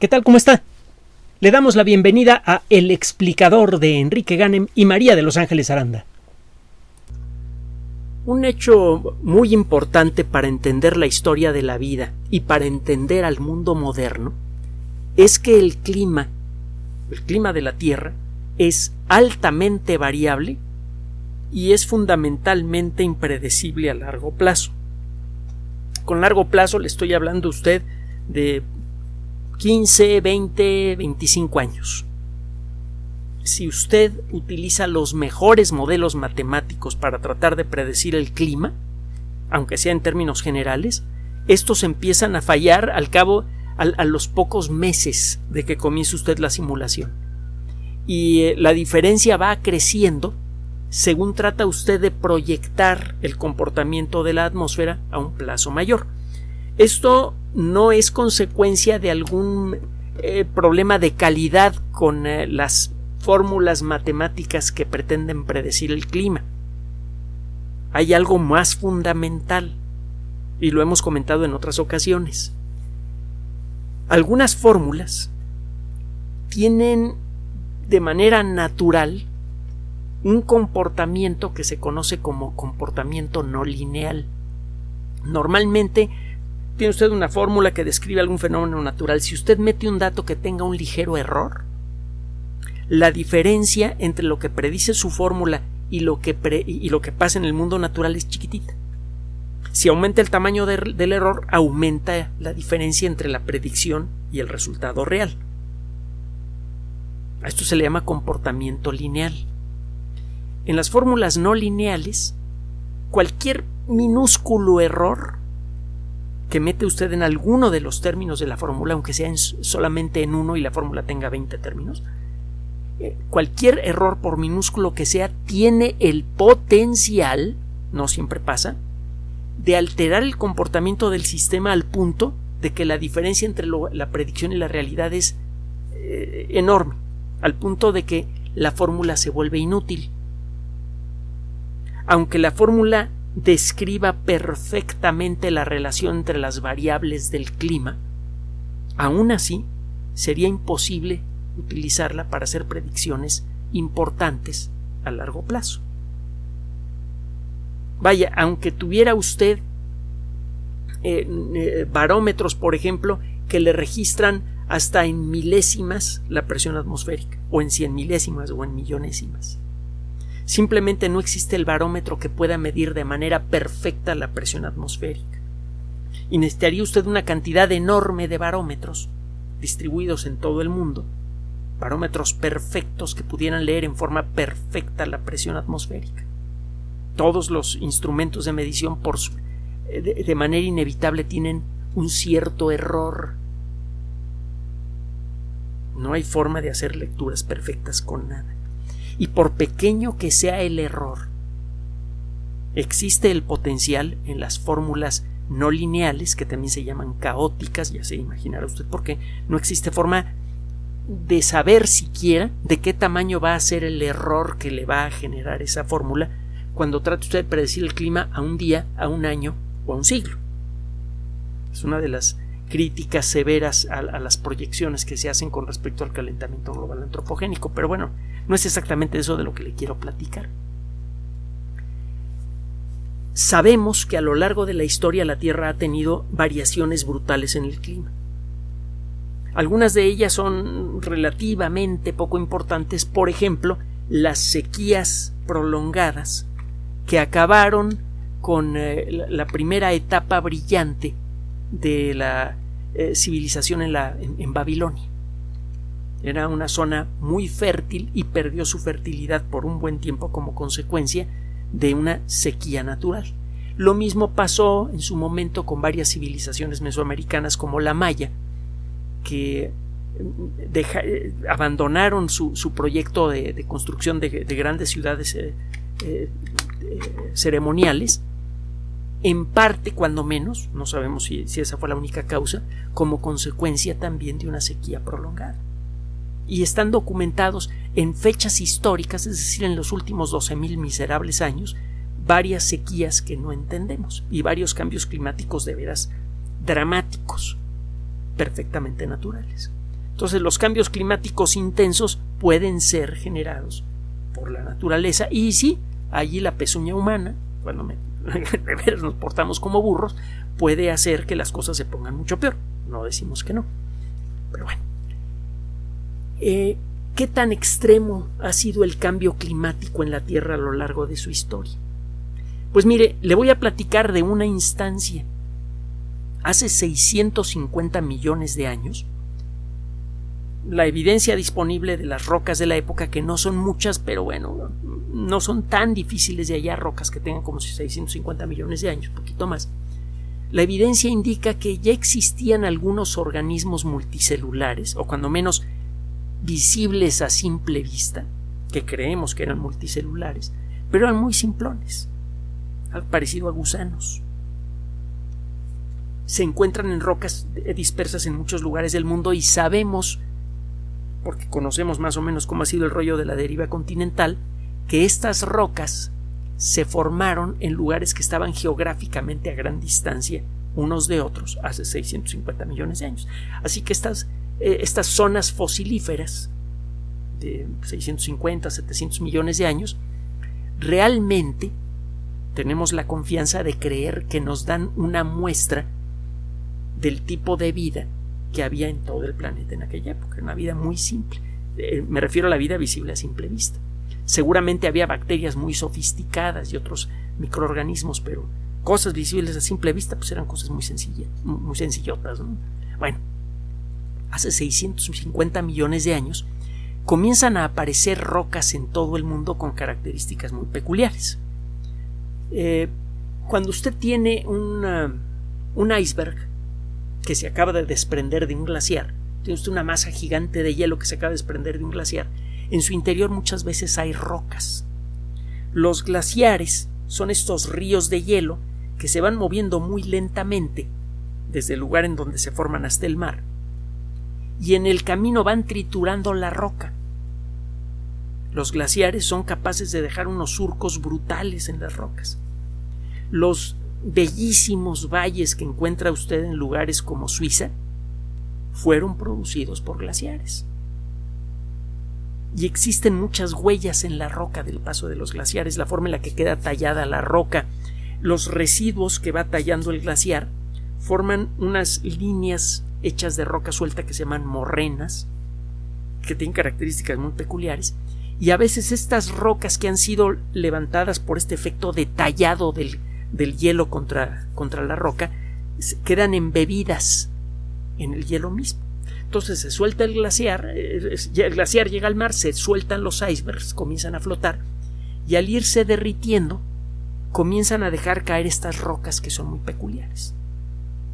¿Qué tal? ¿Cómo está? Le damos la bienvenida a El explicador de Enrique Ganem y María de Los Ángeles Aranda. Un hecho muy importante para entender la historia de la vida y para entender al mundo moderno es que el clima, el clima de la Tierra, es altamente variable y es fundamentalmente impredecible a largo plazo. Con largo plazo le estoy hablando a usted de 15, 20, 25 años. Si usted utiliza los mejores modelos matemáticos para tratar de predecir el clima, aunque sea en términos generales, estos empiezan a fallar al cabo a, los pocos meses de que comience usted la simulación. Y eh, la diferencia va creciendo según trata usted de proyectar el comportamiento de la atmósfera a un plazo mayor. Esto no es consecuencia de algún eh, problema de calidad con eh, las fórmulas matemáticas que pretenden predecir el clima. Hay algo más fundamental y lo hemos comentado en otras ocasiones. Algunas fórmulas tienen de manera natural un comportamiento que se conoce como comportamiento no lineal. Normalmente tiene usted una fórmula que describe algún fenómeno natural. Si usted mete un dato que tenga un ligero error, la diferencia entre lo que predice su fórmula y lo que, y lo que pasa en el mundo natural es chiquitita. Si aumenta el tamaño del error, aumenta la diferencia entre la predicción y el resultado real. A esto se le llama comportamiento lineal. En las fórmulas no lineales, cualquier minúsculo error que mete usted en alguno de los términos de la fórmula, aunque sea solamente en uno y la fórmula tenga 20 términos, eh, cualquier error, por minúsculo que sea, tiene el potencial, no siempre pasa, de alterar el comportamiento del sistema al punto de que la diferencia entre la predicción y la realidad es eh, enorme, al punto de que la fórmula se vuelve inútil. Aunque la fórmula describa perfectamente la relación entre las variables del clima, aún así sería imposible utilizarla para hacer predicciones importantes a largo plazo. Vaya, aunque tuviera usted eh, eh, barómetros, por ejemplo, que le registran hasta en milésimas la presión atmosférica, o en cien milésimas o en millonésimas. Simplemente no existe el barómetro que pueda medir de manera perfecta la presión atmosférica. Y necesitaría usted una cantidad enorme de barómetros distribuidos en todo el mundo, barómetros perfectos que pudieran leer en forma perfecta la presión atmosférica. Todos los instrumentos de medición por eh, de, de manera inevitable tienen un cierto error. No hay forma de hacer lecturas perfectas con nada y por pequeño que sea el error, existe el potencial en las fórmulas no lineales, que también se llaman caóticas, ya se imaginará usted por qué, no existe forma de saber siquiera de qué tamaño va a ser el error que le va a generar esa fórmula cuando trate usted de predecir el clima a un día, a un año o a un siglo. Es una de las críticas severas a, las proyecciones que se hacen con respecto al calentamiento global antropogénico, pero bueno, no es exactamente eso de lo que le quiero platicar. Sabemos que a lo largo de la historia la Tierra ha tenido variaciones brutales en el clima. Algunas de ellas son relativamente poco importantes, por ejemplo, las sequías prolongadas que acabaron con eh, la primera etapa brillante de la eh, civilización en Babilonia. Era una zona muy fértil y perdió su fertilidad por un buen tiempo como consecuencia de una sequía natural. Lo mismo pasó en su momento con varias civilizaciones mesoamericanas como la Maya, que mm, abandonaron su, proyecto de, construcción de, grandes ciudades eh, eh, ceremoniales, en parte, cuando menos, no sabemos si esa fue la única causa, como consecuencia también de una sequía prolongada y están documentados en fechas históricas, es decir, en los últimos 12.000 miserables años, varias sequías que no entendemos y varios cambios climáticos de veras dramáticos, perfectamente naturales. Entonces los cambios climáticos intensos pueden ser generados por la naturaleza y sí, allí la pezuña humana, cuando me, nos portamos como burros, puede hacer que las cosas se pongan mucho peor. No decimos que no. Pero bueno. Eh, ¿Qué tan extremo ha sido el cambio climático en la Tierra a lo largo de su historia? Pues mire, le voy a platicar de una instancia. Hace 650 millones de años, la evidencia disponible de las rocas de la época, que no son muchas, pero bueno, no son tan difíciles de hallar rocas que tengan como 650 millones de años, poquito más. La evidencia indica que ya existían algunos organismos multicelulares, o cuando menos visibles a simple vista, que creemos que eran multicelulares, pero eran muy simplones, parecido a gusanos. Se encuentran en rocas dispersas en muchos lugares del mundo y sabemos, porque conocemos más o menos cómo ha sido el rollo de la deriva continental, que estas rocas se formaron en lugares que estaban geográficamente a gran distancia unos de otros hace 650 millones de años. Así que estas eh, estas zonas fosilíferas de 650, 700 millones de años, realmente tenemos la confianza de creer que nos dan una muestra del tipo de vida que había en todo el planeta en aquella época, una vida muy simple. Eh, me refiero a la vida visible a simple vista. Seguramente había bacterias muy sofisticadas y otros microorganismos, pero cosas visibles a simple vista pues eran cosas muy sencillas, muy sencillotas. Bueno, hace 650 millones de años, comienzan a aparecer rocas en todo el mundo con características muy peculiares. Eh, cuando usted tiene un iceberg que se acaba de desprender de un glaciar, tiene usted una masa gigante de hielo que se acaba de desprender de un glaciar, en su interior muchas veces hay rocas. Los glaciares son estos ríos de hielo que se van moviendo muy lentamente desde el lugar en donde se forman hasta el mar y en el camino van triturando la roca. Los glaciares son capaces de dejar unos surcos brutales en las rocas. Los bellísimos valles que encuentra usted en lugares como Suiza fueron producidos por glaciares. Y existen muchas huellas en la roca del paso de los glaciares, la forma en la que queda tallada la roca, los residuos que va tallando el glaciar forman unas líneas hechas de roca suelta que se llaman morrenas, que tienen características muy peculiares, y a veces estas rocas que han sido levantadas por este efecto detallado del, del hielo contra, contra la roca quedan embebidas en el hielo mismo. Entonces se suelta el glaciar, eh, el glaciar llega al mar, se sueltan los icebergs, comienzan a flotar, y al irse derritiendo, comienzan a dejar caer estas rocas que son muy peculiares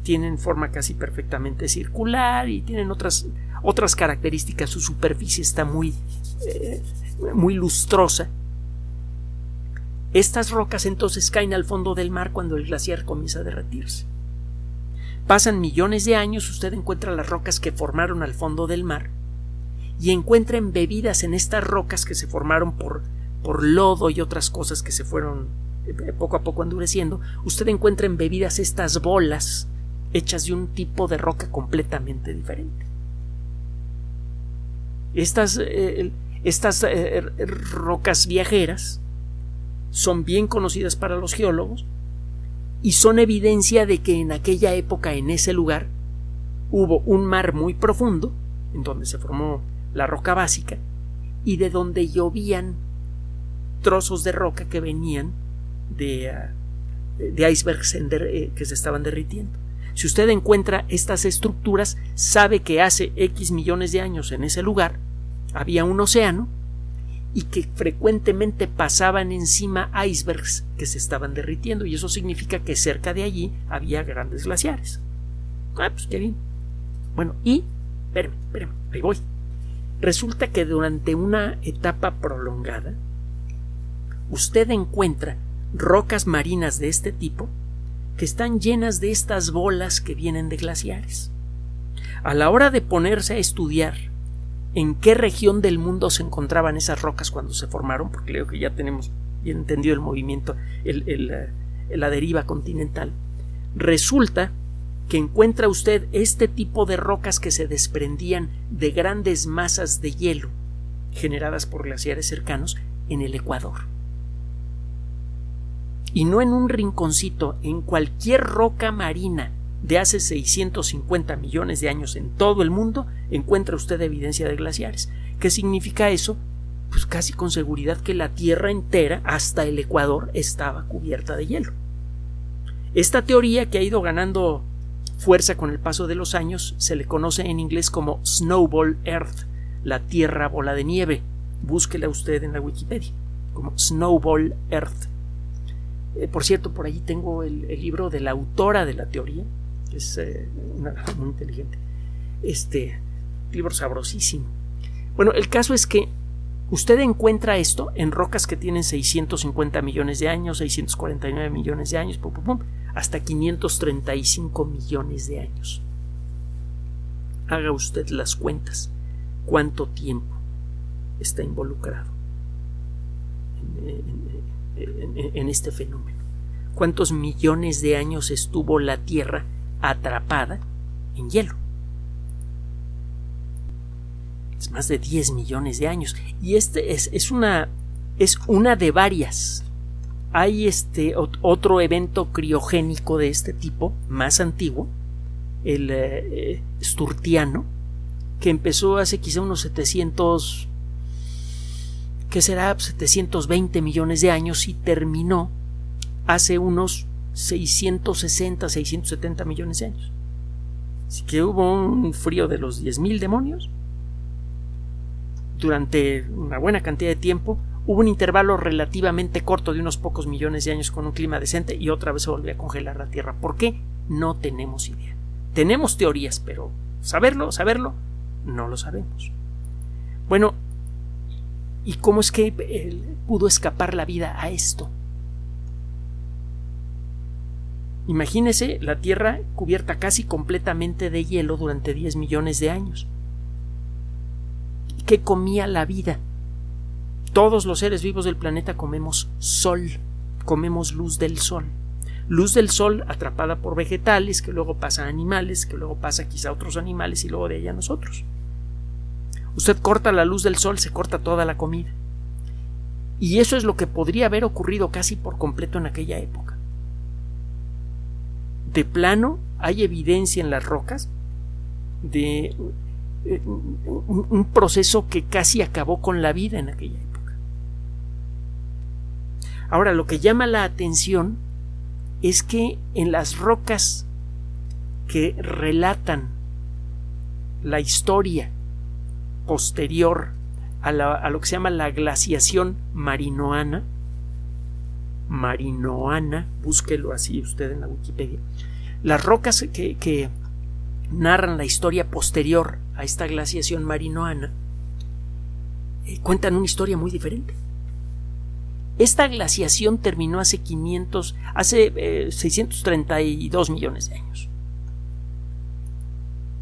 tienen forma casi perfectamente circular y tienen otras, otras características. Su superficie está muy, eh, muy lustrosa. Estas rocas entonces caen al fondo del mar cuando el glaciar comienza a derretirse. Pasan millones de años, usted encuentra las rocas que formaron al fondo del mar y encuentra embebidas en estas rocas que se formaron por, por lodo y otras cosas que se fueron eh, poco a poco endureciendo, usted encuentra embebidas estas bolas hechas de un tipo de roca completamente diferente. Estas, eh, estas eh, rocas viajeras son bien conocidas para los geólogos y son evidencia de que en aquella época, en ese lugar, hubo un mar muy profundo, en donde se formó la roca básica, y de donde llovían trozos de roca que venían de, ah, de icebergs eh, que se estaban derritiendo. Si usted encuentra estas estructuras, sabe que hace X millones de años en ese lugar había un océano y que frecuentemente pasaban encima icebergs que se estaban derritiendo y eso significa que cerca de allí había grandes glaciares. Ah, pues qué bien. Bueno, y, espérame, espérame, ahí voy. Resulta que durante una etapa prolongada, usted encuentra rocas marinas de este tipo que están llenas de estas bolas que vienen de glaciares. A la hora de ponerse a estudiar en qué región del mundo se encontraban esas rocas cuando se formaron, porque creo que ya tenemos bien entendido el movimiento, eh, la deriva continental, resulta que encuentra usted este tipo de rocas que se desprendían de grandes masas de hielo generadas por glaciares cercanos en el Ecuador. Y no en un rinconcito, en cualquier roca marina de hace 650 millones de años en todo el mundo, encuentra usted evidencia de glaciares. ¿Qué significa eso? Pues casi con seguridad que la Tierra entera, hasta el Ecuador, estaba cubierta de hielo. Esta teoría que ha ido ganando fuerza con el paso de los años se le conoce en inglés como Snowball Earth, la Tierra bola de nieve. Búsquela usted en la Wikipedia como Snowball Earth. Eh, por cierto, por allí tengo el, libro de la autora de la teoría, es eh, una, muy inteligente. Este libro sabrosísimo. Bueno, el caso es que usted encuentra esto en rocas que tienen 650 millones de años, 649 millones de años, hasta 535 millones de años. Haga usted las cuentas. ¿Cuánto tiempo está involucrado en este fenómeno? ¿Cuántos millones de años estuvo la Tierra atrapada en hielo. Es más de 10 millones de años. Y este es, es una. es una de varias. Hay este otro evento criogénico de este tipo, más antiguo, el eh, eh, Sturtiano, que empezó hace quizá unos 700 que será 720 millones de años y terminó hace unos 660, 670 millones de años. Así que hubo un frío de los 10.000 demonios. Durante una buena cantidad de tiempo hubo un intervalo relativamente corto de unos pocos millones de años con un clima decente y otra vez se volvió a congelar la Tierra. ¿Por qué? No tenemos idea. Tenemos teorías, pero saberlo, saberlo, no lo sabemos. Bueno, ¿y cómo es que eh, pudo escapar la vida a esto? Imagínese la Tierra cubierta casi completamente de hielo durante 10 millones de años. ¿Qué comía la vida? Todos los seres vivos del planeta comemos sol, comemos luz del sol. Luz del sol atrapada por vegetales, que luego pasa a animales, que luego pasa quizá a otros animales y luego de ella a nosotros. Usted corta la luz del sol, se corta toda la comida. Y eso es lo que podría haber ocurrido casi por completo en aquella época de plano hay evidencia en las rocas de eh, un, proceso que casi acabó con la vida en aquella época. Ahora, lo que llama la atención es que en las rocas que relatan la historia posterior a, a, lo que se llama la glaciación marinoana, marinoana, búsquelo así usted en la Wikipedia, las rocas que, narran la historia posterior a esta glaciación marinoana eh, cuentan una historia muy diferente. Esta glaciación terminó hace 500, hace 632 eh, millones de años.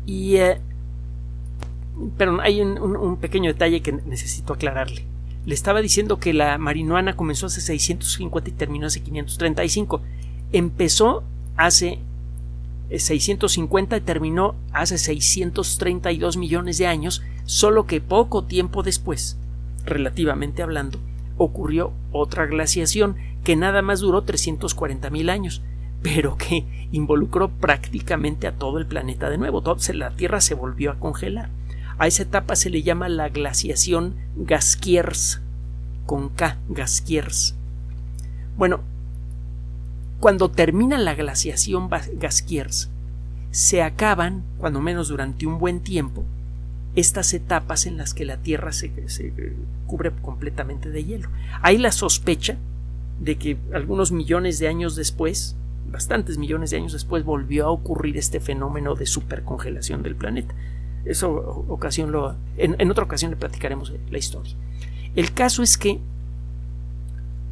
Y, eh, pero hay un, pequeño detalle que necesito aclararle. Le estaba diciendo que la marinoana comenzó hace 650 y terminó hace 535. Empezó hace 650 y terminó hace 632 millones de años, solo que poco tiempo después, relativamente hablando, ocurrió otra glaciación que nada más duró 340 mil años, pero que involucró prácticamente a todo el planeta de nuevo. la Tierra se volvió a congelar. A esa etapa se le llama la glaciación Gaskiers, con K, Gaskiers. Bueno, cuando termina la glaciación Gaskiers, se acaban, cuando menos durante un buen tiempo, estas etapas en las que la Tierra se, cubre completamente de hielo. Hay la sospecha de que algunos millones de años después, bastantes millones de años después, volvió a ocurrir este fenómeno de supercongelación del planeta. Eso ocasión lo, en, otra ocasión le platicaremos la historia. El caso es que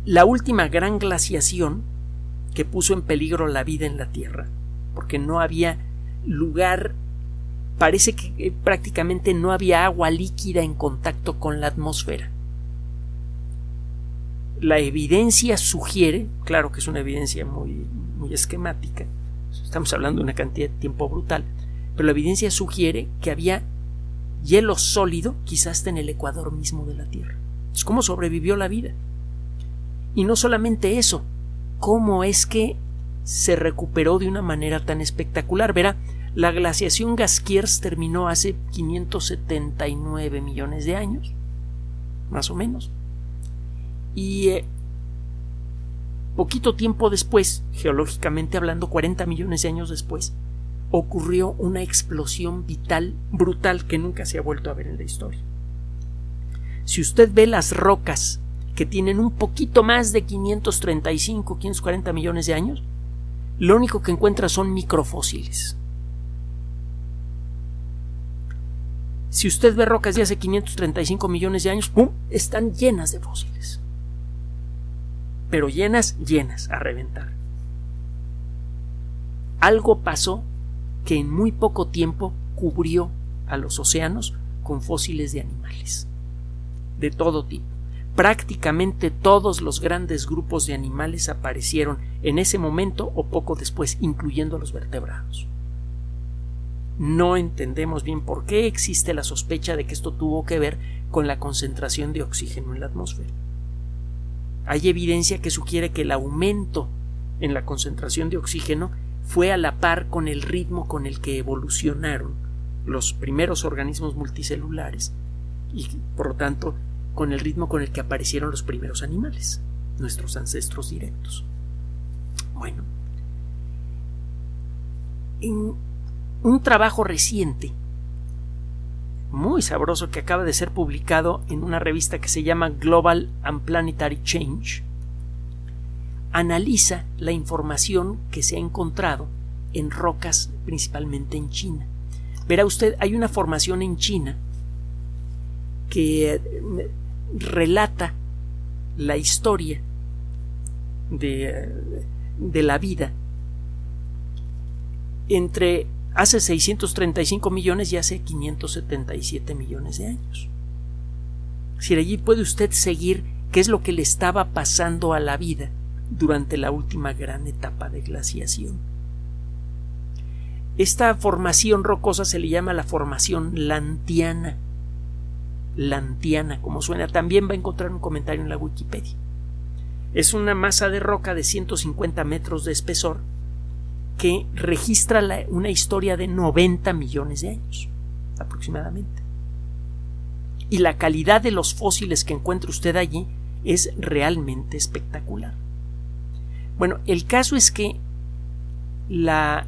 la última gran glaciación que puso en peligro la vida en la Tierra, porque no había lugar, parece que eh, prácticamente no había agua líquida en contacto con la atmósfera. La evidencia sugiere, claro que es una evidencia muy, muy esquemática, Estamos hablando de una cantidad de tiempo brutal. Pero la evidencia sugiere que había hielo sólido, quizás hasta en el ecuador mismo de la Tierra. Es cómo sobrevivió la vida. Y no solamente eso, cómo es que se recuperó de una manera tan espectacular. Verá, la glaciación Gaskiers terminó hace 579 millones de años, más o menos. Y eh, poquito tiempo después, geológicamente hablando, 40 millones de años después, ocurrió una explosión vital brutal que nunca se ha vuelto a ver en la historia. Si usted ve las rocas que tienen un poquito más de 535, 540 millones de años, lo único que encuentra son microfósiles. Si usted ve rocas de hace 535 millones de años, ¡pum! están llenas de fósiles. Pero llenas, llenas, a reventar. Algo pasó que en muy poco tiempo cubrió a los océanos con fósiles de animales, de todo tipo. Prácticamente todos los grandes grupos de animales aparecieron en ese momento o poco después, incluyendo los vertebrados. No entendemos bien por qué existe la sospecha de que esto tuvo que ver con la concentración de oxígeno en la atmósfera. Hay evidencia que sugiere que el aumento en la concentración de oxígeno fue a la par con el ritmo con el que evolucionaron los primeros organismos multicelulares y por lo tanto con el ritmo con el que aparecieron los primeros animales, nuestros ancestros directos. Bueno, en un trabajo reciente, muy sabroso que acaba de ser publicado en una revista que se llama Global and Planetary Change, analiza la información que se ha encontrado en rocas, principalmente en China. Verá usted, hay una formación en China que eh, relata la historia de, de la vida entre hace 635 millones y hace 577 millones de años. Si allí puede usted seguir qué es lo que le estaba pasando a la vida durante la última gran etapa de glaciación. Esta formación rocosa se le llama la formación lantiana. Lantiana, como suena, también va a encontrar un comentario en la Wikipedia. Es una masa de roca de 150 metros de espesor que registra una historia de 90 millones de años, aproximadamente. Y la calidad de los fósiles que encuentra usted allí es realmente espectacular. Bueno, el caso es que la,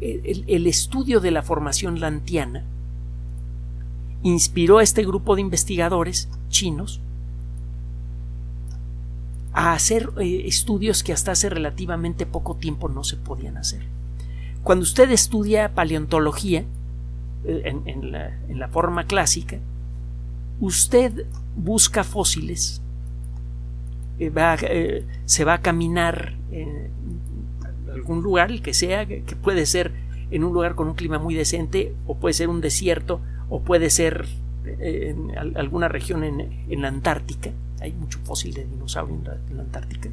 el, estudio de la formación lantiana inspiró a este grupo de investigadores chinos a hacer eh, estudios que hasta hace relativamente poco tiempo no se podían hacer. Cuando usted estudia paleontología eh, en, la, forma clásica, usted busca fósiles eh, eh, se va a caminar en algún lugar, el que sea, que puede ser en un lugar con un clima muy decente, o puede ser un desierto, o puede ser eh, en alguna región en, la Antártica. Hay mucho fósil de dinosaurio en la, Antártica.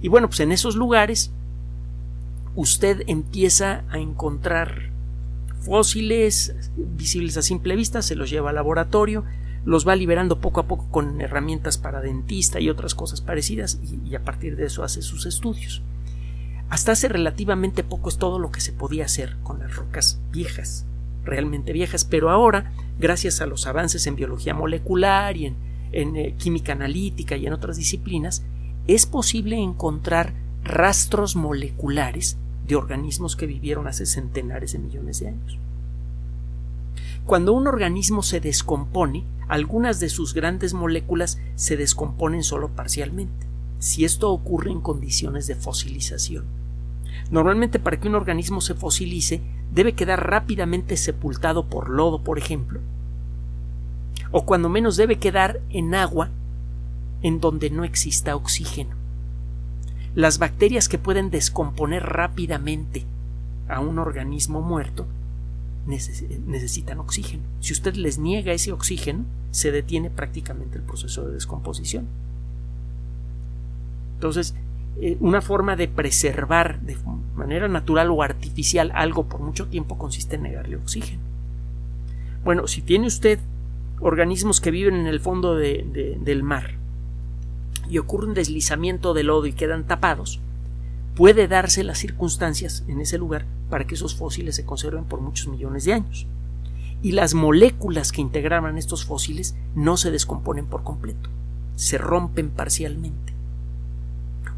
Y bueno, pues en esos lugares usted empieza a encontrar fósiles visibles a simple vista, se los lleva al laboratorio, los va liberando poco a poco con herramientas para dentista y otras cosas parecidas y, a partir de eso hace sus estudios. Hasta hace relativamente poco es todo lo que se podía hacer con las rocas viejas, realmente viejas, pero ahora, gracias a los avances en biología molecular y en, eh, química analítica y en otras disciplinas, es posible encontrar rastros moleculares de organismos que vivieron hace centenares de millones de años. Cuando un organismo se descompone, algunas de sus grandes moléculas se descomponen solo parcialmente, si esto ocurre en condiciones de fosilización. Normalmente para que un organismo se fosilice debe quedar rápidamente sepultado por lodo, por ejemplo, o cuando menos debe quedar en agua en donde no exista oxígeno. Las bacterias que pueden descomponer rápidamente a un organismo muerto necesitan oxígeno. Si usted les niega ese oxígeno, se detiene prácticamente el proceso de descomposición. Entonces, eh, una forma de preservar de manera natural o artificial algo por mucho tiempo consiste en negarle oxígeno. Bueno, si tiene usted organismos que viven en el fondo del mar y ocurre un deslizamiento de lodo y quedan tapados, puede darse las circunstancias en ese lugar para que esos fósiles se conserven por muchos millones de años. Y las moléculas que integraban estos fósiles no se descomponen por completo, se rompen parcialmente.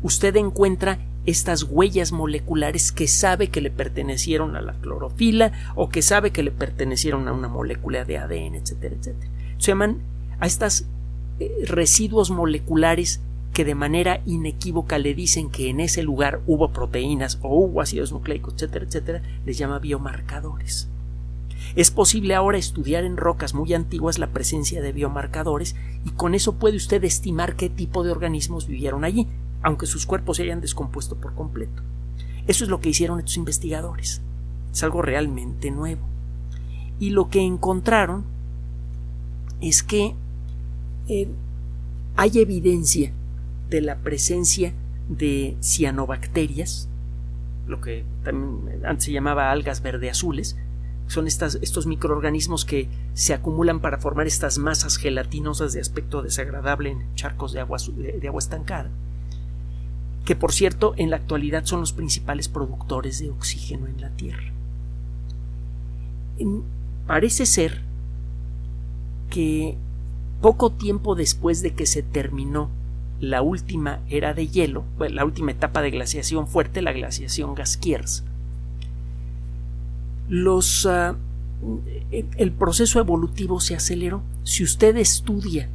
Usted encuentra estas huellas moleculares que sabe que le pertenecieron a la clorofila o que sabe que le pertenecieron a una molécula de ADN, etcétera, etcétera. Se llaman a estas eh, residuos moleculares que de manera inequívoca le dicen que en ese lugar hubo proteínas o hubo ácidos nucleicos, etcétera, etcétera, les llama biomarcadores. Es posible ahora estudiar en rocas muy antiguas la presencia de biomarcadores y con eso puede usted estimar qué tipo de organismos vivieron allí, aunque sus cuerpos se hayan descompuesto por completo. Eso es lo que hicieron estos investigadores. Es algo realmente nuevo. Y lo que encontraron es que eh, hay evidencia de la presencia de cianobacterias, lo que antes se llamaba algas verde azules, son estas, estos microorganismos que se acumulan para formar estas masas gelatinosas de aspecto desagradable en charcos de agua, de agua estancada, que por cierto en la actualidad son los principales productores de oxígeno en la Tierra. Parece ser que poco tiempo después de que se terminó la última era de hielo, la última etapa de glaciación fuerte, la glaciación Gaskiers, los, ah, el proceso evolutivo se aceleró. Si usted estudia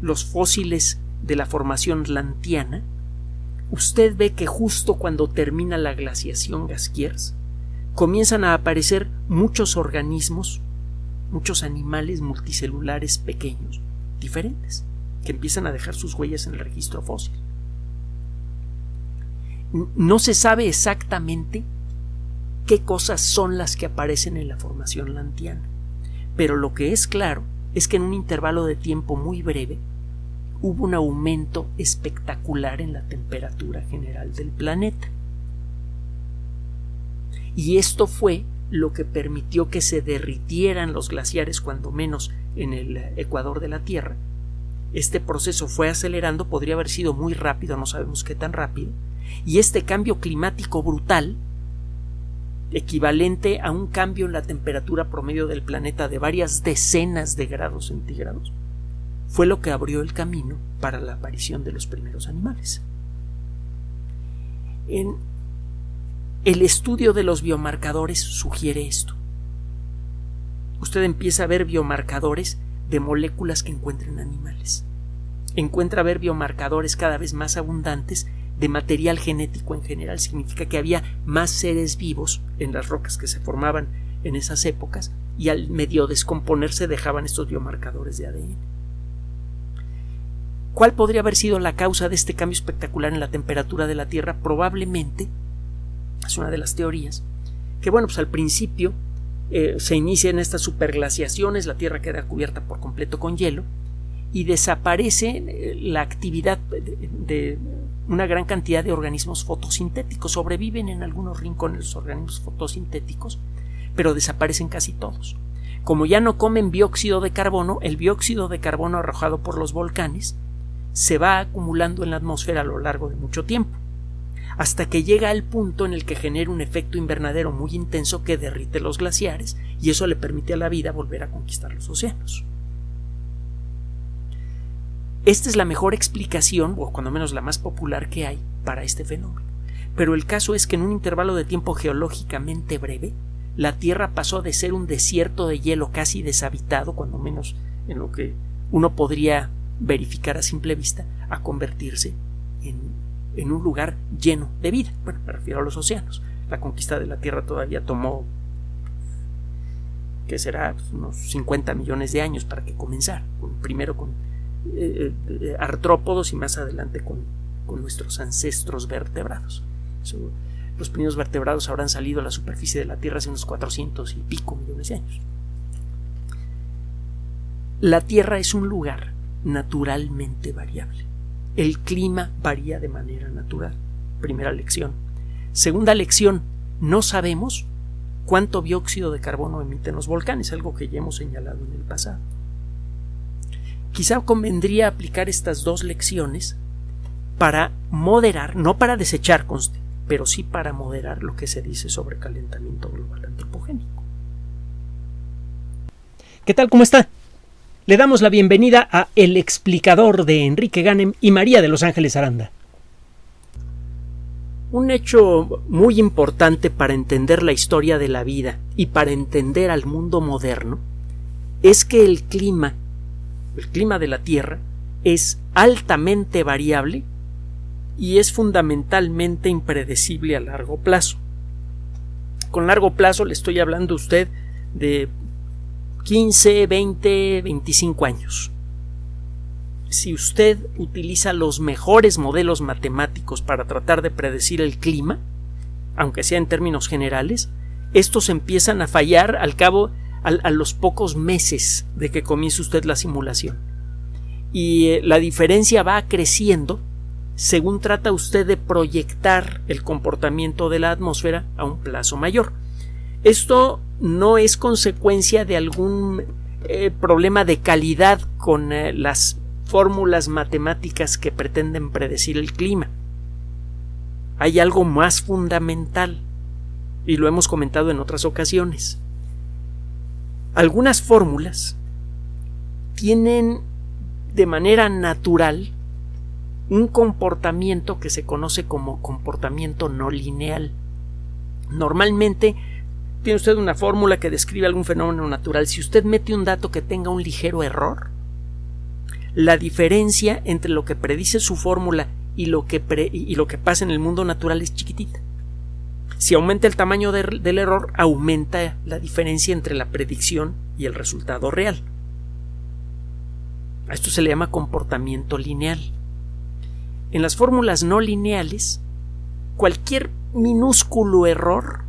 los fósiles de la formación lantiana, usted ve que justo cuando termina la glaciación Gaskiers, comienzan a aparecer muchos organismos, muchos animales multicelulares pequeños, diferentes que empiezan a dejar sus huellas en el registro fósil. No se sabe exactamente qué cosas son las que aparecen en la formación lantiana, pero lo que es claro es que en un intervalo de tiempo muy breve hubo un aumento espectacular en la temperatura general del planeta. Y esto fue lo que permitió que se derritieran los glaciares, cuando menos en el ecuador de la Tierra, este proceso fue acelerando, podría haber sido muy rápido, no sabemos qué tan rápido, y este cambio climático brutal, equivalente a un cambio en la temperatura promedio del planeta de varias decenas de grados centígrados, fue lo que abrió el camino para la aparición de los primeros animales. En el estudio de los biomarcadores sugiere esto. Usted empieza a ver biomarcadores de moléculas que encuentran animales. Encuentra ver biomarcadores cada vez más abundantes de material genético en general. Significa que había más seres vivos en las rocas que se formaban en esas épocas y al medio descomponerse dejaban estos biomarcadores de ADN. ¿Cuál podría haber sido la causa de este cambio espectacular en la temperatura de la Tierra? Probablemente, es una de las teorías, que bueno, pues al principio eh, se inician estas superglaciaciones, la Tierra queda cubierta por completo con hielo y desaparece eh, la actividad de, una gran cantidad de organismos fotosintéticos. Sobreviven en algunos rincones los organismos fotosintéticos, pero desaparecen casi todos. Como ya no comen dióxido de carbono, el dióxido de carbono arrojado por los volcanes se va acumulando en la atmósfera a lo largo de mucho tiempo hasta que llega al punto en el que genera un efecto invernadero muy intenso que derrite los glaciares y eso le permite a la vida volver a conquistar los océanos. Esta es la mejor explicación, o cuando menos la más popular que hay, para este fenómeno. Pero el caso es que en un intervalo de tiempo geológicamente breve, la Tierra pasó de ser un desierto de hielo casi deshabitado, cuando menos en lo que uno podría verificar a simple vista, a convertirse en en un lugar lleno de vida. Bueno, me refiero a los océanos. La conquista de la Tierra todavía tomó, que será pues, unos 50 millones de años para que comenzara. Primero con eh, eh, artrópodos y más adelante con, con nuestros ancestros vertebrados. los primeros vertebrados habrán salido a la superficie de la Tierra hace unos 400 y pico millones de años. La Tierra es un lugar naturalmente variable el clima varía de manera natural. Primera lección. Segunda lección, no sabemos cuánto dióxido de carbono emiten los volcanes, algo que ya hemos señalado en el pasado. Quizá convendría aplicar estas dos lecciones para moderar, no para desechar, pero sí para moderar lo que se dice sobre calentamiento global antropogénico. ¿Qué tal? ¿Cómo está? Le damos la bienvenida a El explicador de Enrique Ganem y María de Los Ángeles Aranda. Un hecho muy importante para entender la historia de la vida y para entender al mundo moderno es que el clima, el clima de la Tierra, es altamente variable y es fundamentalmente impredecible a largo plazo. Con largo plazo le estoy hablando a usted de 15, 20, 25 años. Si usted utiliza los mejores modelos matemáticos para tratar de predecir el clima, aunque sea en términos generales, estos empiezan a fallar al cabo a, los pocos meses de que comience usted la simulación. Y eh, la diferencia va creciendo según trata usted de proyectar el comportamiento de la atmósfera a un plazo mayor. Esto no es consecuencia de algún eh, problema de calidad con eh, las fórmulas matemáticas que pretenden predecir el clima. Hay algo más fundamental y lo hemos comentado en otras ocasiones. Algunas fórmulas tienen de manera natural un comportamiento que se conoce como comportamiento no lineal. Normalmente tiene usted una fórmula que describe algún fenómeno natural. Si usted mete un dato que tenga un ligero error, la diferencia entre lo que predice su fórmula y lo que, y lo que pasa en el mundo natural es chiquitita. Si aumenta el tamaño del error, aumenta la diferencia entre la predicción y el resultado real. A esto se le llama comportamiento lineal. En las fórmulas no lineales, cualquier minúsculo error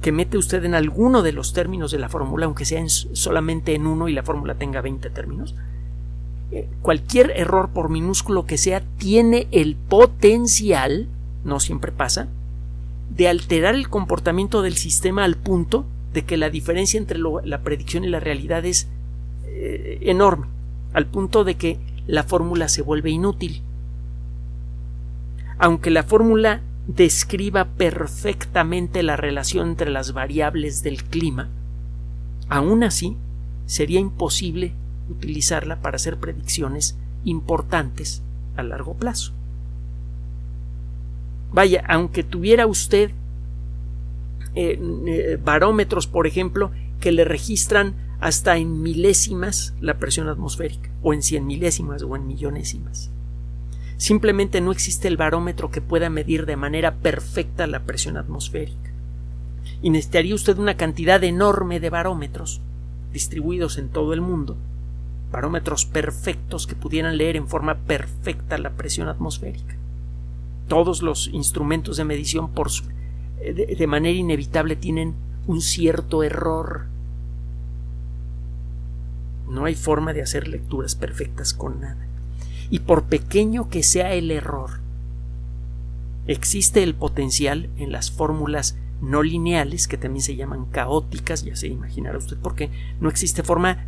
que mete usted en alguno de los términos de la fórmula, aunque sea solamente en uno y la fórmula tenga 20 términos, eh, cualquier error por minúsculo que sea tiene el potencial, no siempre pasa, de alterar el comportamiento del sistema al punto de que la diferencia entre la predicción y la realidad es eh, enorme, al punto de que la fórmula se vuelve inútil. Aunque la fórmula describa perfectamente la relación entre las variables del clima, aún así sería imposible utilizarla para hacer predicciones importantes a largo plazo. Vaya, aunque tuviera usted eh, eh, barómetros, por ejemplo, que le registran hasta en milésimas la presión atmosférica, o en cien milésimas o en millonésimas. Simplemente no existe el barómetro que pueda medir de manera perfecta la presión atmosférica. Y necesitaría usted una cantidad enorme de barómetros distribuidos en todo el mundo, barómetros perfectos que pudieran leer en forma perfecta la presión atmosférica. Todos los instrumentos de medición por eh, de manera inevitable tienen un cierto error. No hay forma de hacer lecturas perfectas con nada y por pequeño que sea el error, existe el potencial en las fórmulas no lineales, que también se llaman caóticas, ya se imaginará usted por qué, no existe forma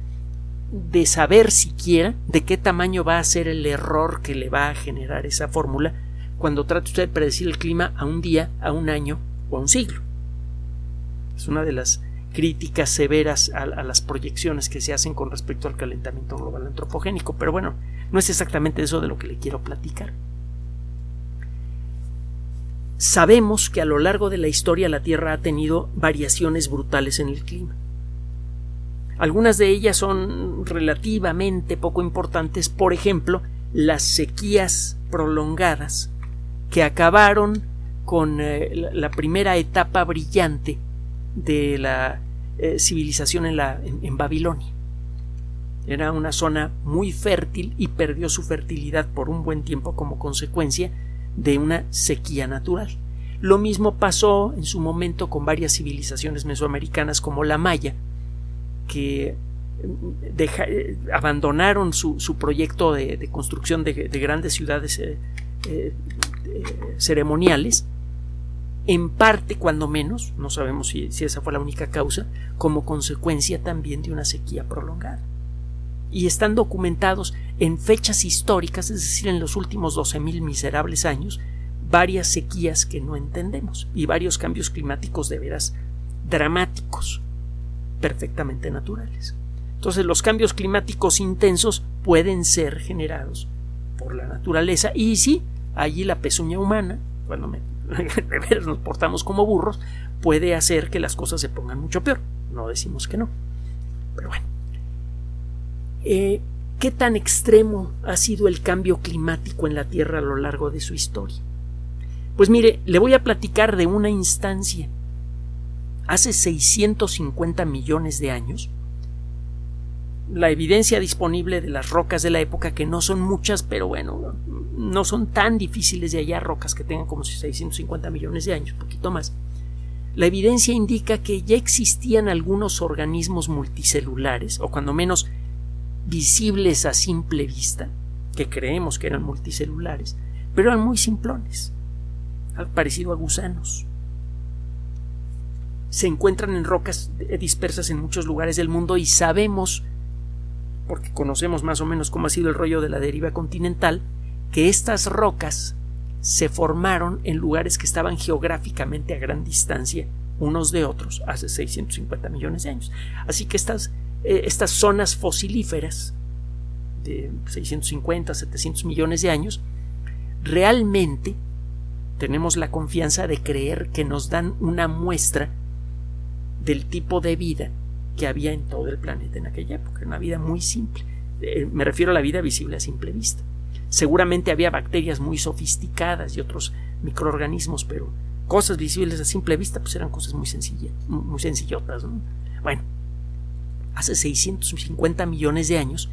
de saber siquiera de qué tamaño va a ser el error que le va a generar esa fórmula cuando trate usted de predecir el clima a un día, a un año o a un siglo. Es una de las críticas severas a, las proyecciones que se hacen con respecto al calentamiento global antropogénico, pero bueno, no es exactamente eso de lo que le quiero platicar. Sabemos que a lo largo de la historia la Tierra ha tenido variaciones brutales en el clima. Algunas de ellas son relativamente poco importantes, por ejemplo, las sequías prolongadas que acabaron con eh, la primera etapa brillante de la eh, civilización en, la, en Babilonia. Era una zona muy fértil y perdió su fertilidad por un buen tiempo como consecuencia de una sequía natural. Lo mismo pasó en su momento con varias civilizaciones mesoamericanas como la maya, que abandonaron su, proyecto de, construcción de, grandes ciudades ceremoniales, en parte, cuando menos, no sabemos si, esa fue la única causa, como consecuencia también de una sequía prolongada. Y están documentados en fechas históricas, es decir, en los últimos 12.000 miserables años, varias sequías que no entendemos y varios cambios climáticos de veras dramáticos, perfectamente naturales. Entonces los cambios climáticos intensos pueden ser generados por la naturaleza y sí, allí la pezuña humana, cuando nos portamos como burros, puede hacer que las cosas se pongan mucho peor. No decimos que no. Pero bueno. Eh, ¿Qué tan extremo ha sido el cambio climático en la Tierra a lo largo de su historia? Pues mire, le voy a platicar de una instancia. Hace 650 millones de años, la evidencia disponible de las rocas de la época, que no son muchas, pero bueno, no son tan difíciles de hallar rocas que tengan como 650 millones de años, poquito más. La evidencia indica que ya existían algunos organismos multicelulares, o cuando menos visibles a simple vista, que creemos que eran multicelulares, pero eran muy simplones, parecido a gusanos. Se encuentran en rocas dispersas en muchos lugares del mundo y sabemos porque conocemos más o menos cómo ha sido el rollo de la deriva continental, que estas rocas se formaron en lugares que estaban geográficamente a gran distancia unos de otros hace 650 millones de años. Así que estas, eh, estas zonas fosilíferas de 650, 700 millones de años, realmente tenemos la confianza de creer que nos dan una muestra del tipo de vida que había en todo el planeta en aquella época. Una vida muy simple. Eh, me refiero a la vida visible a simple vista. Seguramente había bacterias muy sofisticadas y otros microorganismos, pero cosas visibles a simple vista pues eran cosas muy sencillas, muy sencillotas. Bueno, hace 650 millones de años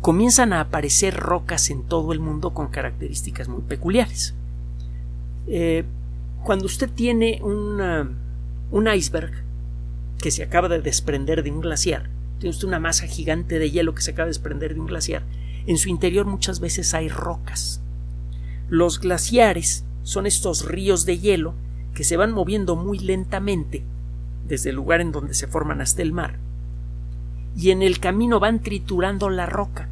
comienzan a aparecer rocas en todo el mundo con características muy peculiares. Eh, cuando usted tiene un iceberg que se acaba de desprender de un glaciar, tiene usted una masa gigante de hielo que se acaba de desprender de un glaciar, en su interior muchas veces hay rocas. Los glaciares son estos ríos de hielo que se van moviendo muy lentamente desde el lugar en donde se forman hasta el mar, y en el camino van triturando la roca.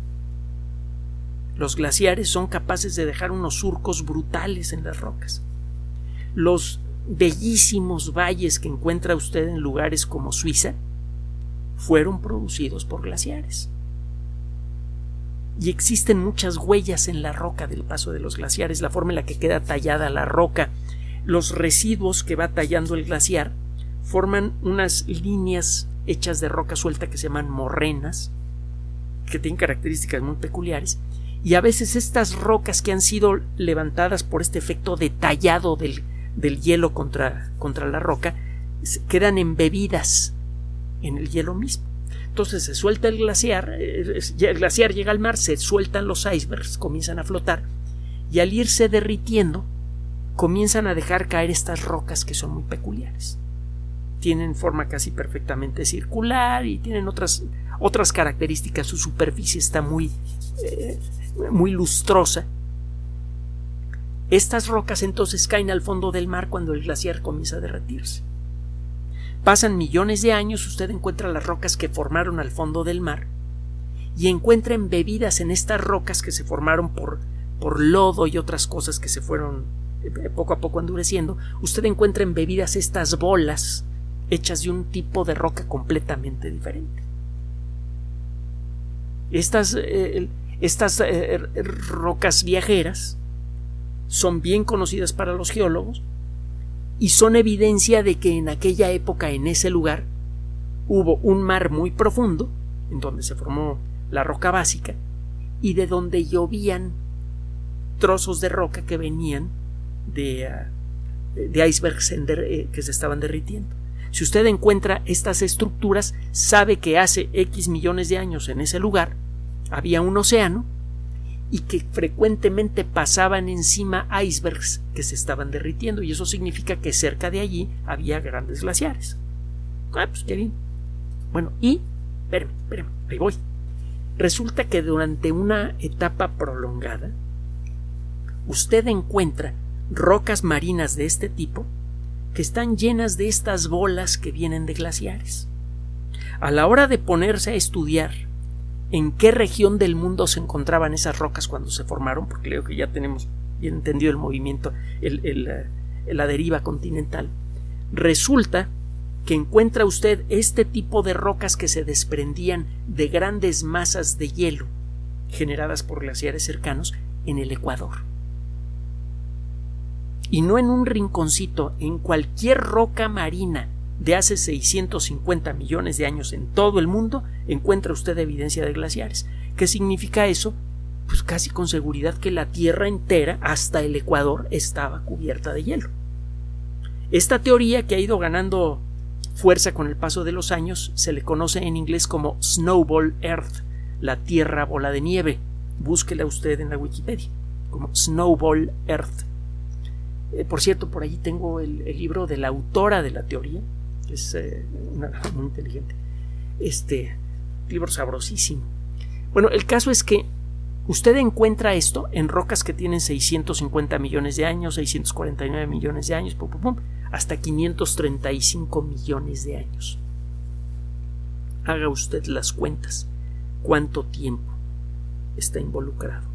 Los glaciares son capaces de dejar unos surcos brutales en las rocas. Los bellísimos valles que encuentra usted en lugares como Suiza fueron producidos por glaciares. Y existen muchas huellas en la roca del paso de los glaciares, la forma en la que queda tallada la roca, los residuos que va tallando el glaciar, forman unas líneas hechas de roca suelta que se llaman morrenas, que tienen características muy peculiares, y a veces estas rocas que han sido levantadas por este efecto de tallado del, del hielo contra, contra la roca quedan embebidas en el hielo mismo. Entonces se suelta el glaciar, eh, el glaciar llega al mar, se sueltan los icebergs, comienzan a flotar y al irse derritiendo comienzan a dejar caer estas rocas que son muy peculiares. Tienen forma casi perfectamente circular y tienen otras, otras características. Su superficie está muy, eh, muy lustrosa estas rocas entonces caen al fondo del mar cuando el glaciar comienza a derretirse. Pasan millones de años, usted encuentra las rocas que formaron al fondo del mar y encuentra embebidas en estas rocas que se formaron por, por lodo y otras cosas que se fueron eh, poco a poco endureciendo, usted encuentra embebidas estas bolas hechas de un tipo de roca completamente diferente. Estas, eh, estas eh, rocas viajeras son bien conocidas para los geólogos y son evidencia de que en aquella época, en ese lugar, hubo un mar muy profundo, en donde se formó la roca básica, y de donde llovían trozos de roca que venían de, ah, de icebergs eh, que se estaban derritiendo. Si usted encuentra estas estructuras, sabe que hace X millones de años en ese lugar había un océano y que frecuentemente pasaban encima icebergs que se estaban derritiendo y eso significa que cerca de allí había grandes glaciares. Ah, pues. Bueno, y espérame, espérame, ahí voy. Resulta que durante una etapa prolongada, usted encuentra rocas marinas de este tipo que están llenas de estas bolas que vienen de glaciares. A la hora de ponerse a estudiar en qué región del mundo se encontraban esas rocas cuando se formaron, porque creo que ya tenemos bien entendido el movimiento, eh, la deriva continental, resulta que encuentra usted este tipo de rocas que se desprendían de grandes masas de hielo generadas por glaciares cercanos en el Ecuador. Y no en un rinconcito, en cualquier roca marina de hace 650 millones de años en todo el mundo, encuentra usted evidencia de glaciares. ¿Qué significa eso? Pues casi con seguridad que la Tierra entera, hasta el Ecuador, estaba cubierta de hielo. Esta teoría que ha ido ganando fuerza con el paso de los años se le conoce en inglés como Snowball Earth, la Tierra bola de nieve. Búsquela usted en la Wikipedia como Snowball Earth. Eh, por cierto, por allí tengo el, libro de la autora de la teoría, es eh, muy inteligente. Este libro sabrosísimo. Bueno, el caso es que usted encuentra esto en rocas que tienen 650 millones de años, 649 millones de años, pum, pum, pum, hasta 535 millones de años. Haga usted las cuentas. ¿Cuánto tiempo está involucrado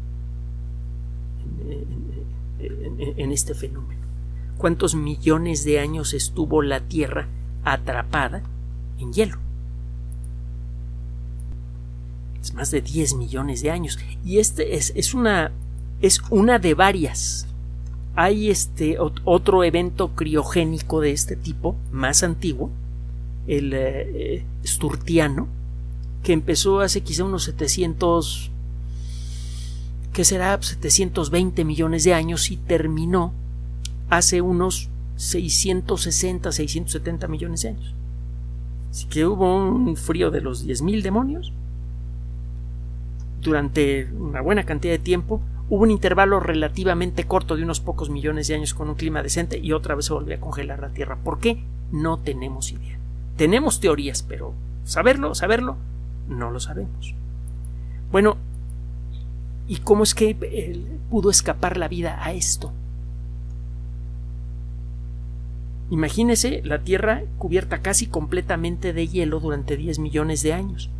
en, este fenómeno? ¿Cuántos millones de años estuvo la Tierra atrapada en hielo? Es más de 10 millones de años. Y este es, es una es una de varias hay este otro evento criogénico de este tipo, más antiguo, el eh, Sturtiano, que empezó hace quizá unos 700, que será 720 millones de años y terminó hace unos 660, 670 millones de años. Así que hubo un frío de los 10.000 demonios durante una buena cantidad de tiempo, Hubo un intervalo relativamente corto de unos pocos millones de años con un clima decente y otra vez se volvió a congelar la Tierra. ¿Por qué? No tenemos idea. Tenemos teorías, pero saberlo, saberlo, no lo sabemos. Bueno, ¿y cómo es que eh, pudo escapar la vida a esto? Imagínese la Tierra cubierta casi completamente de hielo durante 10 millones de años.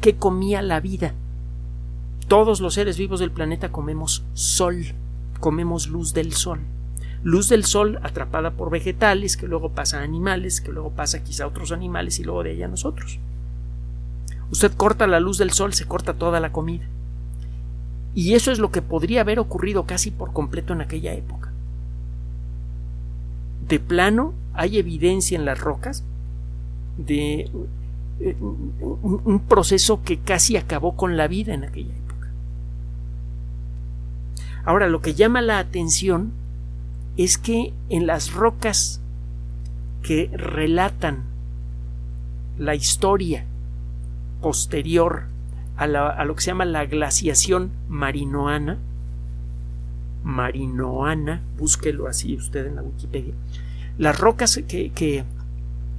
¿Qué comía la vida? Todos los seres vivos del planeta comemos sol, comemos luz del sol. Luz del sol atrapada por vegetales, que luego pasa a animales, que luego pasa quizá a otros animales y luego de ella a nosotros. Usted corta la luz del sol, se corta toda la comida. Y eso es lo que podría haber ocurrido casi por completo en aquella época. De plano, hay evidencia en las rocas de eh, un, proceso que casi acabó con la vida en aquella época. Ahora, lo que llama la atención es que en las rocas que relatan la historia posterior a, lo que se llama la glaciación marinoana, marinoana, búsquelo así usted en la Wikipedia, las rocas que,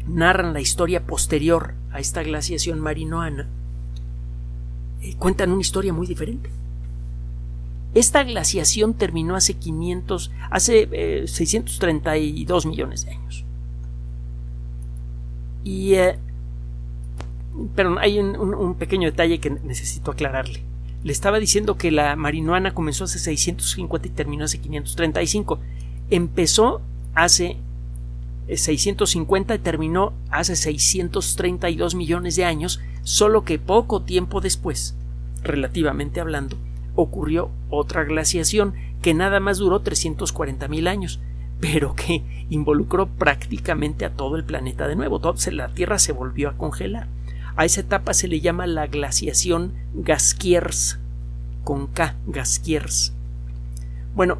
narran la historia posterior a esta glaciación marinoana eh, cuentan una historia muy diferente. Esta glaciación terminó hace 500, hace 632 eh, millones de años. Y, eh, hay un, pequeño detalle que necesito aclararle. Le estaba diciendo que la marinuana comenzó hace 650 y terminó hace 535. Empezó hace 650 eh, y terminó hace 632 millones de años, solo que poco tiempo después, relativamente hablando, ocurrió otra glaciación que nada más duró 340.000 años, pero que involucró prácticamente a todo el planeta de nuevo. la Tierra se volvió a congelar. A esa etapa se le llama la glaciación Gaskiers, con K, Gaskiers. Bueno,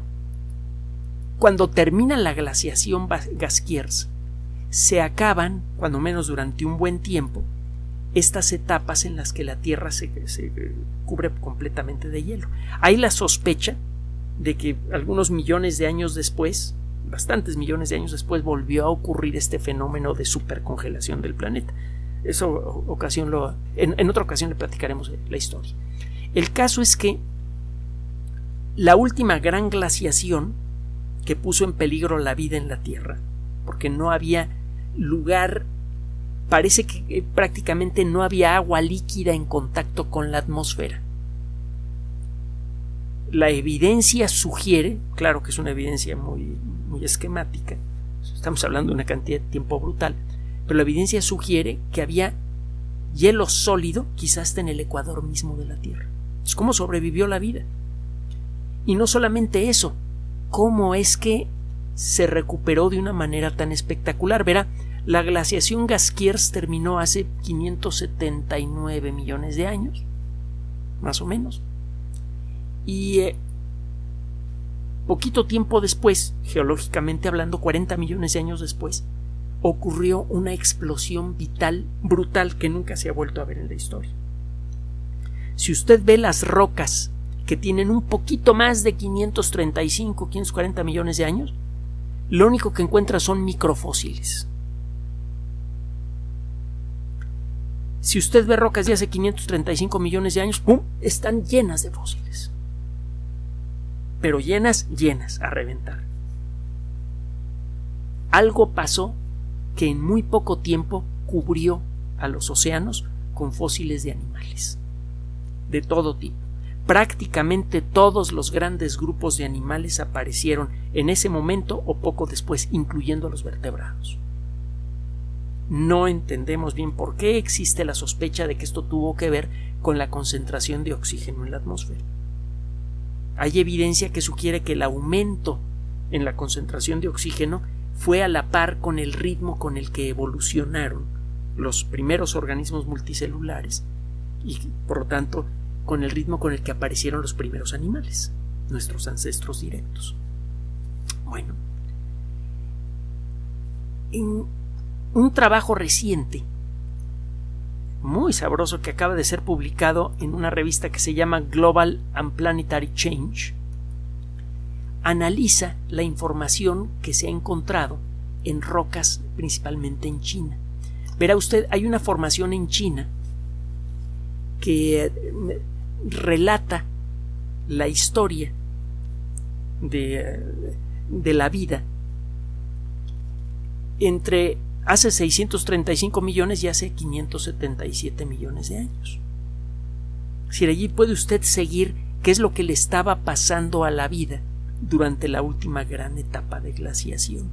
cuando termina la glaciación Gaskiers, se acaban, cuando menos durante un buen tiempo, estas etapas en las que la Tierra se, cubre completamente de hielo. Hay la sospecha de que algunos millones de años después, bastantes millones de años después, volvió a ocurrir este fenómeno de supercongelación del planeta. Eso ocasión lo, en, en otra ocasión le platicaremos la historia. El caso es que la última gran glaciación que puso en peligro la vida en la Tierra, porque no había lugar, parece que eh, prácticamente no había agua líquida en contacto con la atmósfera. La evidencia sugiere, claro que es una evidencia muy, muy esquemática, estamos hablando de una cantidad de tiempo brutal, pero la evidencia sugiere que había hielo sólido, quizás en el ecuador mismo de la Tierra. Es como sobrevivió la vida. Y no solamente eso, cómo es que se recuperó de una manera tan espectacular. Verá, la glaciación Gaskiers terminó hace 579 millones de años, más o menos. Y eh, poquito tiempo después, geológicamente hablando, 40 millones de años después, ocurrió una explosión vital brutal que nunca se ha vuelto a ver en la historia. Si usted ve las rocas que tienen un poquito más de 535, 540 millones de años, lo único que encuentra son microfósiles. Si usted ve rocas de hace 535 millones de años, ¡pum! están llenas de fósiles. Pero llenas, llenas, a reventar. Algo pasó que en muy poco tiempo cubrió a los océanos con fósiles de animales, de todo tipo prácticamente todos los grandes grupos de animales aparecieron en ese momento o poco después, incluyendo los vertebrados. No entendemos bien por qué existe la sospecha de que esto tuvo que ver con la concentración de oxígeno en la atmósfera. Hay evidencia que sugiere que el aumento en la concentración de oxígeno fue a la par con el ritmo con el que evolucionaron los primeros organismos multicelulares y por lo tanto con el ritmo con el que aparecieron los primeros animales, nuestros ancestros directos. Bueno, en un trabajo reciente, muy sabroso que acaba de ser publicado en una revista que se llama Global and Planetary Change, analiza la información que se ha encontrado en rocas, principalmente en China. Verá usted, hay una formación en China que relata la historia de, de la vida entre hace 635 millones y hace 577 millones de años. Si allí puede usted seguir qué es lo que le estaba pasando a la vida durante la última gran etapa de glaciación.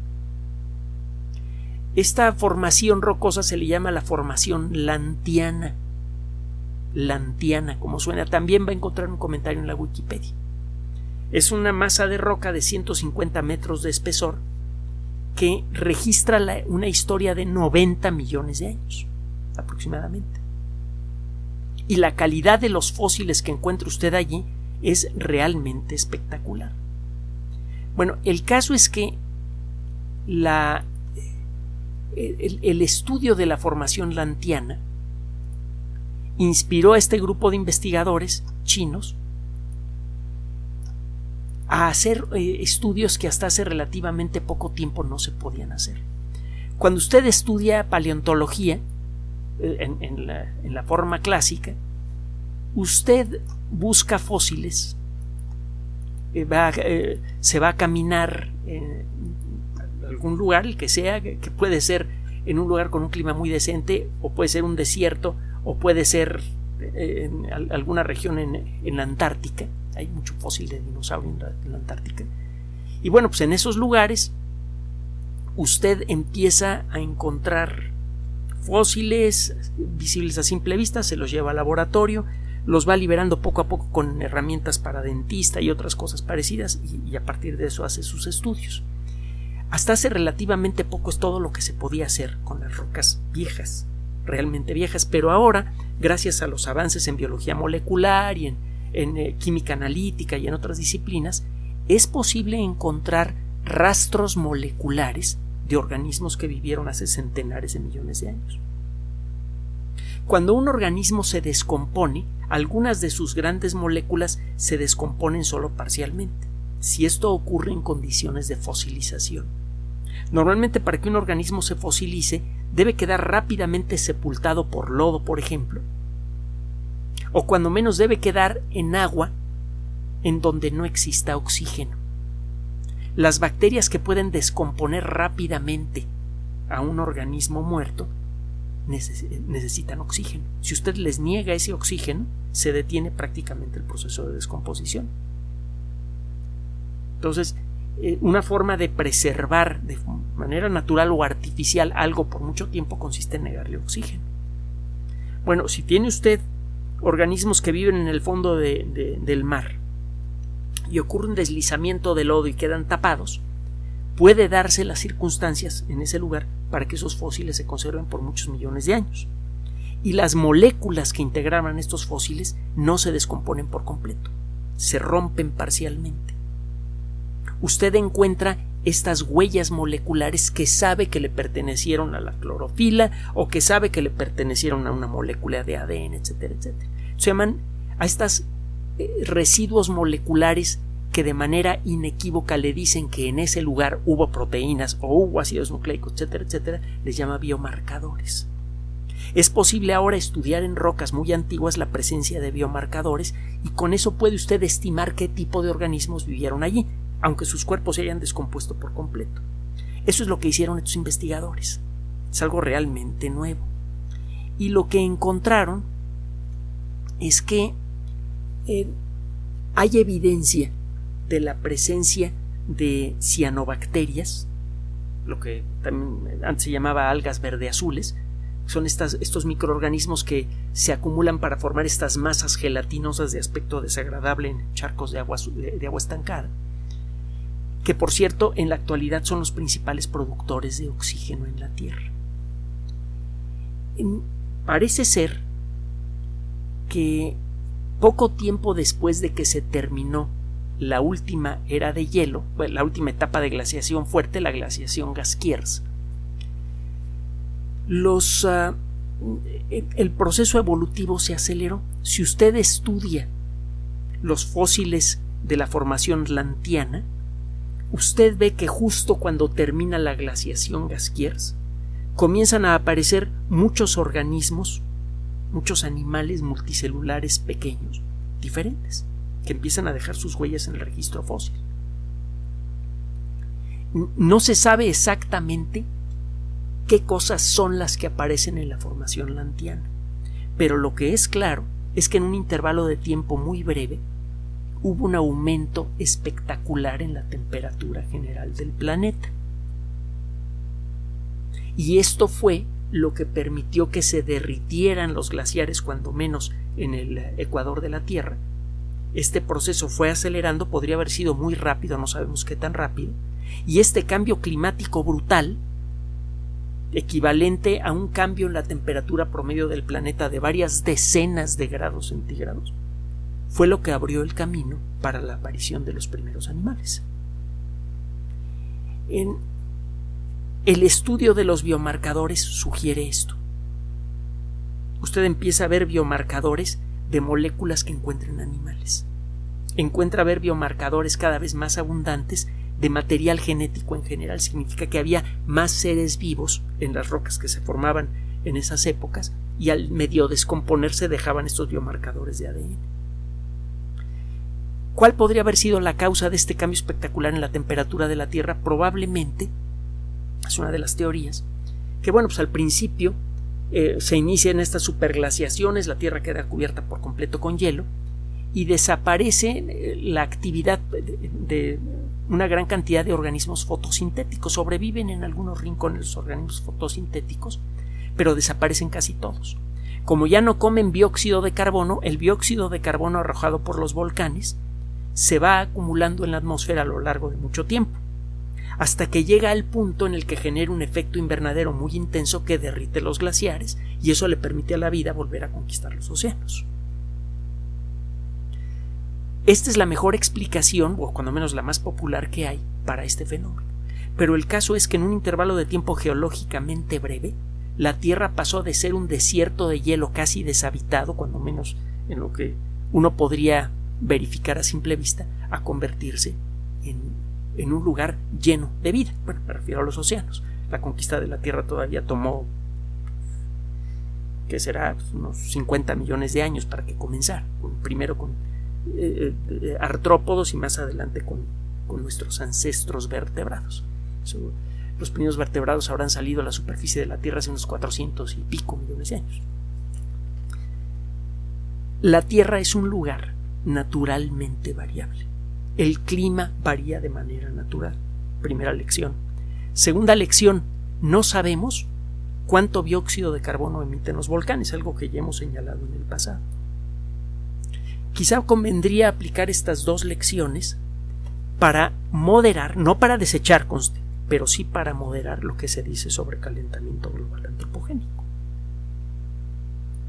Esta formación rocosa se le llama la formación lantiana lantiana, como suena, también va a encontrar un comentario en la Wikipedia. Es una masa de roca de 150 metros de espesor que registra una historia de 90 millones de años, aproximadamente. Y la calidad de los fósiles que encuentra usted allí es realmente espectacular. Bueno, el caso es que la, el estudio de la formación lantiana inspiró a este grupo de investigadores chinos a hacer eh, estudios que hasta hace relativamente poco tiempo no se podían hacer. Cuando usted estudia paleontología eh, en, la, forma clásica, usted busca fósiles, eh, se va a caminar en algún lugar, el que sea, que puede ser en un lugar con un clima muy decente o puede ser un desierto o puede ser eh, en alguna región en, la Antártica. Hay mucho fósil de dinosaurio en la, Antártica. Y bueno, pues en esos lugares usted empieza a encontrar fósiles visibles a simple vista, se los lleva al laboratorio, los va liberando poco a poco con herramientas para dentista y otras cosas parecidas y, a partir de eso hace sus estudios. Hasta hace relativamente poco es todo lo que se podía hacer con las rocas viejas realmente viejas, pero ahora, gracias a los avances en biología molecular y en, eh, química analítica y en otras disciplinas, es posible encontrar rastros moleculares de organismos que vivieron hace centenares de millones de años. Cuando un organismo se descompone, algunas de sus grandes moléculas se descomponen solo parcialmente, si esto ocurre en condiciones de fosilización. Normalmente para que un organismo se fosilice debe quedar rápidamente sepultado por lodo, por ejemplo, o cuando menos debe quedar en agua en donde no exista oxígeno. Las bacterias que pueden descomponer rápidamente a un organismo muerto necesitan oxígeno. Si usted les niega ese oxígeno, se detiene prácticamente el proceso de descomposición. Entonces, eh, una forma de preservar de manera natural o artificial algo por mucho tiempo consiste en negarle oxígeno. Bueno, si tiene usted organismos que viven en el fondo del mar y ocurre un deslizamiento de lodo y quedan tapados, puede darse las circunstancias en ese lugar para que esos fósiles se conserven por muchos millones de años. Y las moléculas que integraban estos fósiles no se descomponen por completo, se rompen parcialmente. Usted encuentra estas huellas moleculares que sabe que le pertenecieron a la clorofila o que sabe que le pertenecieron a una molécula de ADN, etcétera, etcétera. Se llaman a estas eh, residuos moleculares que de manera inequívoca le dicen que en ese lugar hubo proteínas o hubo ácidos nucleicos, etcétera, etcétera, les llama biomarcadores. Es posible ahora estudiar en rocas muy antiguas la presencia de biomarcadores y con eso puede usted estimar qué tipo de organismos vivieron allí, aunque sus cuerpos se hayan descompuesto por completo. Eso es lo que hicieron estos investigadores. Es algo realmente nuevo. Y lo que encontraron es que eh, hay evidencia de la presencia de cianobacterias, lo que antes se llamaba algas verde azules, son estas, estos microorganismos que se acumulan para formar estas masas gelatinosas de aspecto desagradable en charcos de agua, de agua estancada, que por cierto en la actualidad son los principales productores de oxígeno en la Tierra. Parece ser que poco tiempo después de que se terminó la última era de hielo, la última etapa de glaciación fuerte, la glaciación Gaskiers. Los, ah, el proceso evolutivo se aceleró. Si usted estudia los fósiles de la formación lantiana, usted ve que justo cuando termina la glaciación Gaskiers, comienzan a aparecer muchos organismos, muchos animales multicelulares pequeños, diferentes que empiezan a dejar sus huellas en el registro fósil. No se sabe exactamente qué cosas son las que aparecen en la formación lantiana, pero lo que es claro es que en un intervalo de tiempo muy breve hubo un aumento espectacular en la temperatura general del planeta. Y esto fue lo que permitió que se derritieran los glaciares, cuando menos en el ecuador de la Tierra, este proceso fue acelerando, podría haber sido muy rápido, no sabemos qué tan rápido, y este cambio climático brutal, equivalente a un cambio en la temperatura promedio del planeta de varias decenas de grados centígrados, fue lo que abrió el camino para la aparición de los primeros animales. En el estudio de los biomarcadores sugiere esto. Usted empieza a ver biomarcadores de moléculas que encuentran animales. Encuentra ver biomarcadores cada vez más abundantes de material genético en general. Significa que había más seres vivos en las rocas que se formaban en esas épocas y al medio descomponerse dejaban estos biomarcadores de ADN. ¿Cuál podría haber sido la causa de este cambio espectacular en la temperatura de la Tierra? Probablemente, es una de las teorías, que bueno, pues al principio eh, se inician estas superglaciaciones, la Tierra queda cubierta por completo con hielo y desaparece eh, la actividad de, una gran cantidad de organismos fotosintéticos. Sobreviven en algunos rincones los organismos fotosintéticos, pero desaparecen casi todos. Como ya no comen dióxido de carbono, el dióxido de carbono arrojado por los volcanes se va acumulando en la atmósfera a lo largo de mucho tiempo hasta que llega al punto en el que genera un efecto invernadero muy intenso que derrite los glaciares y eso le permite a la vida volver a conquistar los océanos. Esta es la mejor explicación, o cuando menos la más popular que hay, para este fenómeno. Pero el caso es que en un intervalo de tiempo geológicamente breve, la Tierra pasó de ser un desierto de hielo casi deshabitado, cuando menos en lo que uno podría verificar a simple vista, a convertirse en en un lugar lleno de vida. Bueno, me refiero a los océanos. La conquista de la Tierra todavía tomó que será pues, unos 50 millones de años para que comenzara, primero con eh, eh, artrópodos y más adelante con, nuestros ancestros vertebrados. los primeros vertebrados habrán salido a la superficie de la Tierra hace unos 400 y pico millones de años. La Tierra es un lugar naturalmente variable. El clima varía de manera natural. Primera lección. Segunda lección, no sabemos cuánto dióxido de carbono emiten los volcanes, algo que ya hemos señalado en el pasado. Quizá convendría aplicar estas dos lecciones para moderar, no para desechar, conste, pero sí para moderar lo que se dice sobre calentamiento global antropogénico.